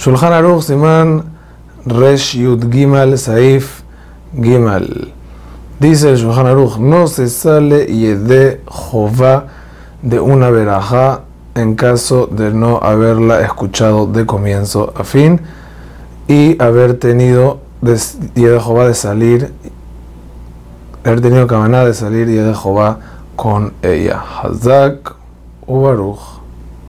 Shulchan Aruch Siman Resh Yud Gimal Saif Gimal. Dice el Shulchan Aruch, no se sale de Jová de una veraja en caso de no haberla escuchado de comienzo a fin y haber tenido de Jehová de salir, haber tenido cabana de salir y de Jehová con ella. Hazak Ubaruch.